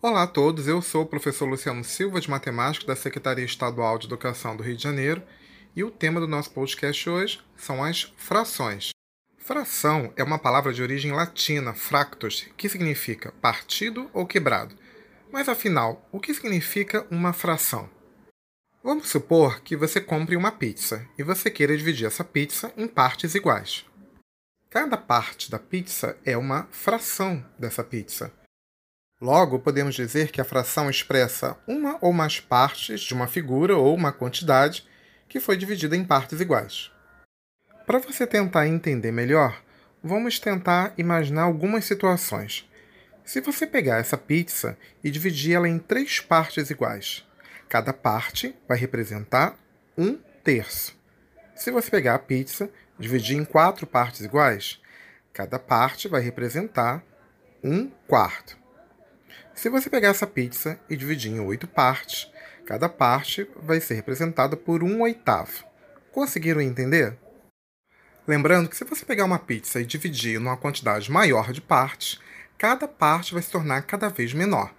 Olá a todos, eu sou o professor Luciano Silva de Matemática da Secretaria Estadual de Educação do Rio de Janeiro e o tema do nosso podcast hoje são as frações. Fração é uma palavra de origem latina, fractus, que significa partido ou quebrado. Mas afinal, o que significa uma fração? Vamos supor que você compre uma pizza e você queira dividir essa pizza em partes iguais. Cada parte da pizza é uma fração dessa pizza. Logo, podemos dizer que a fração expressa uma ou mais partes de uma figura ou uma quantidade que foi dividida em partes iguais. Para você tentar entender melhor, vamos tentar imaginar algumas situações. Se você pegar essa pizza e dividir ela em três partes iguais, cada parte vai representar um terço. Se você pegar a pizza, dividir em quatro partes iguais, cada parte vai representar um quarto. Se você pegar essa pizza e dividir em oito partes, cada parte vai ser representada por um oitavo. Conseguiram entender? Lembrando que se você pegar uma pizza e dividir numa quantidade maior de partes, cada parte vai se tornar cada vez menor.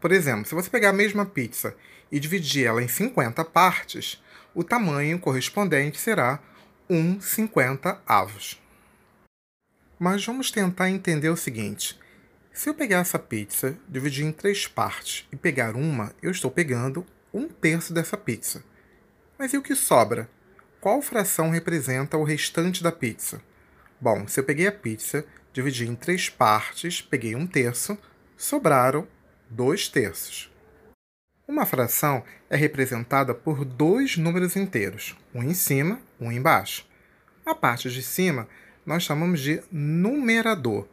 Por exemplo, se você pegar a mesma pizza e dividir ela em 50 partes, o tamanho correspondente será 1,50 avos. Mas vamos tentar entender o seguinte: se eu pegar essa pizza, dividir em três partes e pegar uma, eu estou pegando um terço dessa pizza. Mas e o que sobra? Qual fração representa o restante da pizza? Bom, se eu peguei a pizza, dividi em três partes, peguei um terço, sobraram dois terços. Uma fração é representada por dois números inteiros, um em cima, um embaixo. A parte de cima nós chamamos de numerador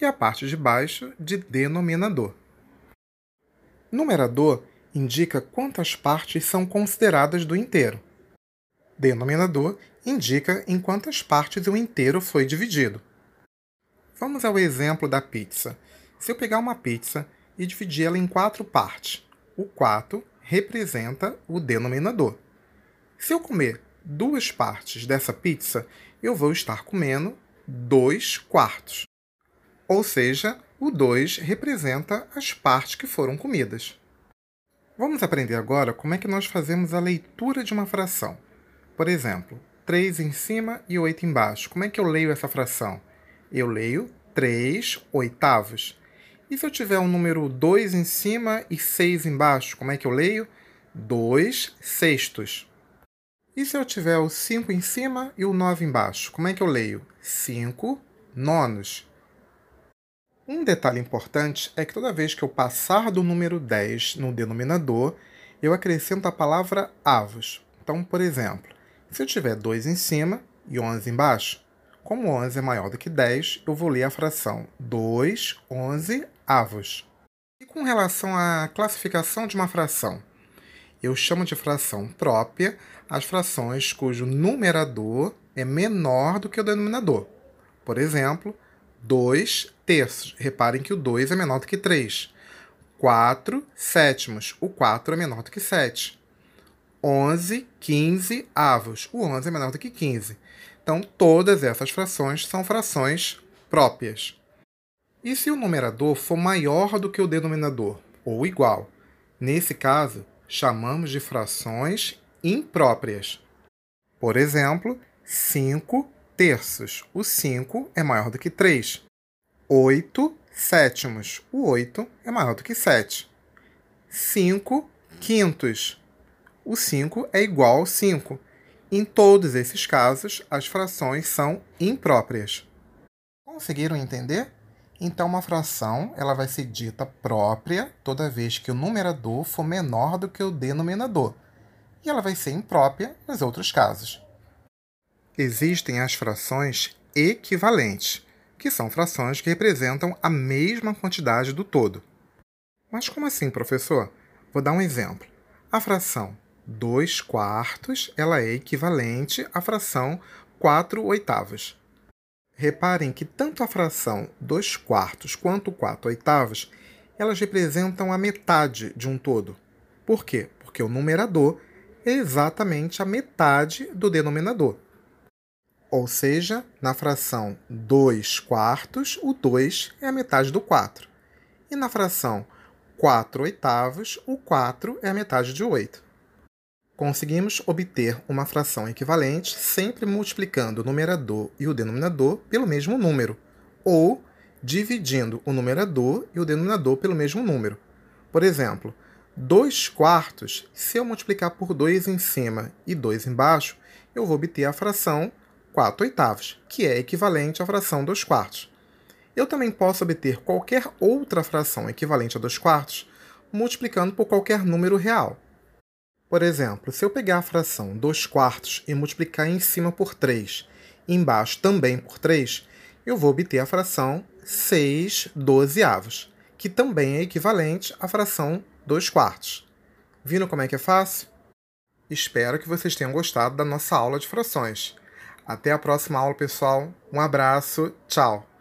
e a parte de baixo de denominador. Numerador indica quantas partes são consideradas do inteiro. Denominador indica em quantas partes o inteiro foi dividido. Vamos ao exemplo da pizza. Se eu pegar uma pizza e dividir ela em quatro partes, o 4 representa o denominador. Se eu comer duas partes dessa pizza, eu vou estar comendo dois quartos ou seja, o 2 representa as partes que foram comidas. Vamos aprender agora como é que nós fazemos a leitura de uma fração. Por exemplo, 3 em cima e 8 embaixo. Como é que eu leio essa fração? Eu leio 3 oitavos. E se eu tiver um número 2 em cima e 6 embaixo, como é que eu leio? 2 sextos. E se eu tiver o 5 em cima e o 9 embaixo, como é que eu leio? 5 nonos. Um detalhe importante é que toda vez que eu passar do número 10 no denominador, eu acrescento a palavra avos. Então, por exemplo, se eu tiver 2 em cima e 11 embaixo, como 11 é maior do que 10, eu vou ler a fração 2, 11 avos. E com relação à classificação de uma fração? Eu chamo de fração própria as frações cujo numerador é menor do que o denominador. Por exemplo, 2 terços. Reparem que o 2 é menor do que 3. 4 sétimos. O 4 é menor do que 7. 11, 15 avos. O 11 é menor do que 15. Então, todas essas frações são frações próprias. E se o numerador for maior do que o denominador, ou igual? Nesse caso, chamamos de frações impróprias. Por exemplo, 5 terços. O 5 é maior do que 3. 8 sétimos. O 8 é maior do que 7. 5 quintos. O 5 é igual ao 5. Em todos esses casos, as frações são impróprias. Conseguiram entender? Então, uma fração ela vai ser dita própria toda vez que o numerador for menor do que o denominador, e ela vai ser imprópria nos outros casos. Existem as frações equivalentes, que são frações que representam a mesma quantidade do todo. Mas como assim, professor? Vou dar um exemplo. A fração 2 quartos ela é equivalente à fração 4 oitavos. Reparem que tanto a fração 2 quartos quanto 4 oitavos elas representam a metade de um todo. Por quê? Porque o numerador é exatamente a metade do denominador. Ou seja, na fração 2 quartos, o 2 é a metade do 4. E na fração 4 oitavos, o 4 é a metade de 8. Conseguimos obter uma fração equivalente sempre multiplicando o numerador e o denominador pelo mesmo número, ou dividindo o numerador e o denominador pelo mesmo número. Por exemplo, 2 quartos, se eu multiplicar por 2 em cima e 2 embaixo, eu vou obter a fração 4 oitavos, que é equivalente à fração 2 quartos. Eu também posso obter qualquer outra fração equivalente a 2 quartos multiplicando por qualquer número real. Por exemplo, se eu pegar a fração 2 quartos e multiplicar em cima por 3 e embaixo também por 3, eu vou obter a fração 6 dozeavos, que também é equivalente à fração 2 quartos. Viram como é que é fácil? Espero que vocês tenham gostado da nossa aula de frações. Até a próxima aula, pessoal. Um abraço, tchau!